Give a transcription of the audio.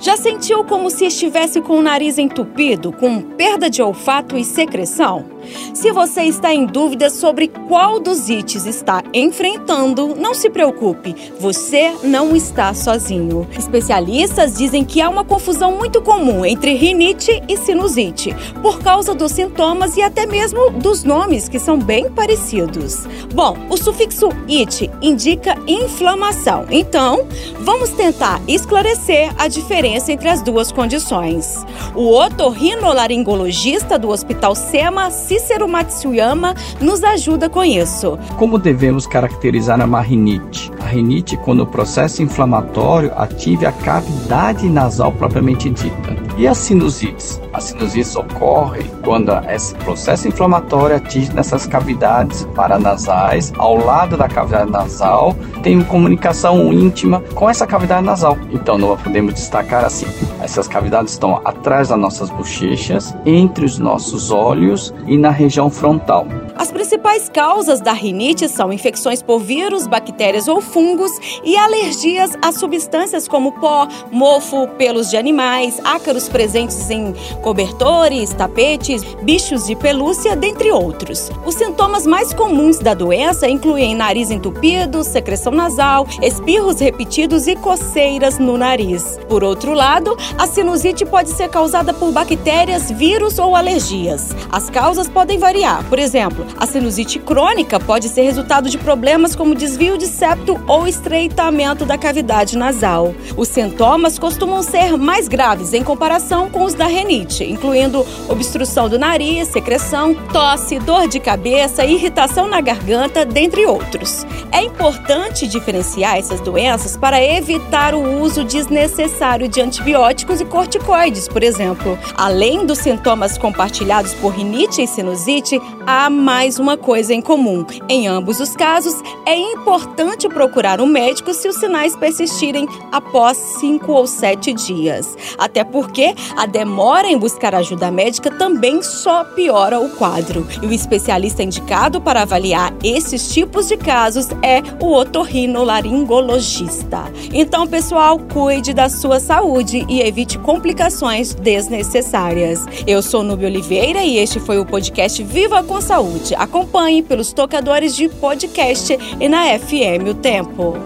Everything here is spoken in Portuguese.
Já sentiu como se estivesse com o nariz entupido, com perda de olfato e secreção? Se você está em dúvida sobre qual dos ites está enfrentando, não se preocupe, você não está sozinho. Especialistas dizem que há uma confusão muito comum entre rinite e sinusite, por causa dos sintomas e até mesmo dos nomes que são bem parecidos. Bom, o sufixo it indica inflamação, então vamos tentar esclarecer a diferença entre as duas condições. O otorrinolaringologista do Hospital SEMA se Cícero Matsuyama nos ajuda com isso. Como devemos caracterizar a rinite? A rinite quando o processo inflamatório ative a cavidade nasal propriamente dita. E as sinusites? As sinusites ocorrem quando esse processo inflamatório atinge nessas cavidades paranasais, ao lado da cavidade nasal, tem comunicação íntima com essa cavidade nasal. Então, nós podemos destacar assim: essas cavidades estão atrás das nossas bochechas, entre os nossos olhos e na região frontal. As principais causas da rinite são infecções por vírus, bactérias ou fungos e alergias a substâncias como pó, mofo, pelos de animais, ácaros presentes em cobertores, tapetes, bichos de pelúcia, dentre outros. Os sintomas mais comuns da doença incluem nariz entupido, secreção nasal, espirros repetidos e coceiras no nariz. Por outro lado, a sinusite pode ser causada por bactérias, vírus ou alergias. As causas podem variar. Por exemplo, a sinusite crônica pode ser resultado de problemas como desvio de septo ou estreitamento da cavidade nasal. Os sintomas costumam ser mais graves em comparação com os da renite, incluindo obstrução do nariz, secreção, tosse, dor de cabeça, irritação na garganta, dentre outros. É importante diferenciar essas doenças para evitar o uso desnecessário de antibióticos e corticoides, por exemplo. Além dos sintomas compartilhados por rinite e sinusite, há mais uma coisa em comum. Em ambos os casos, é importante procurar um médico se os sinais persistirem após cinco ou sete dias. Até porque a demora em buscar ajuda médica também só piora o quadro. E o especialista indicado para avaliar esses tipos de casos é o otorrinolaringologista. Então, pessoal, cuide da sua saúde e evite complicações desnecessárias. Eu sou Nubia Oliveira e este foi o podcast Viva com Saúde. Acompanhe pelos tocadores de podcast e na FM O Tempo.